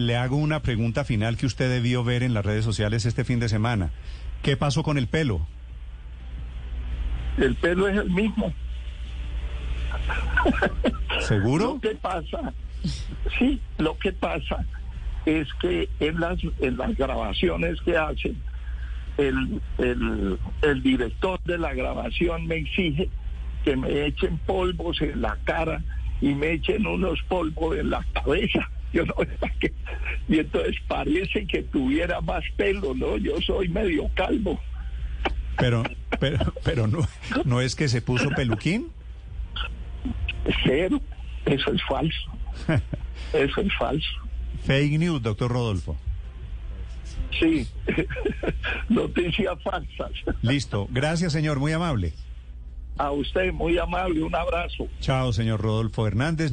Le hago una pregunta final que usted debió ver en las redes sociales este fin de semana. ¿Qué pasó con el pelo? El pelo es el mismo. ¿Seguro? Lo que pasa, sí, lo que pasa es que en las, en las grabaciones que hacen, el, el, el director de la grabación me exige que me echen polvos en la cara y me echen unos polvos en la cabeza. Yo no qué. Y entonces parece que tuviera más pelo, ¿no? Yo soy medio calvo. Pero, pero, pero no, no es que se puso peluquín. Cero, eso es falso. Eso es falso. Fake news, doctor Rodolfo. Sí, noticias falsas. Listo, gracias señor, muy amable. A usted, muy amable, un abrazo. Chao, señor Rodolfo Hernández.